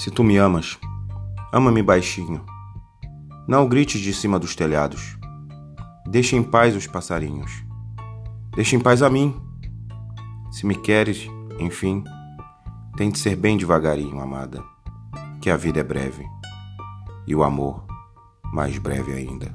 Se tu me amas, ama-me baixinho. Não grites de cima dos telhados. Deixa em paz os passarinhos. Deixa em paz a mim. Se me queres, enfim, tem de ser bem devagarinho, amada, que a vida é breve e o amor mais breve ainda.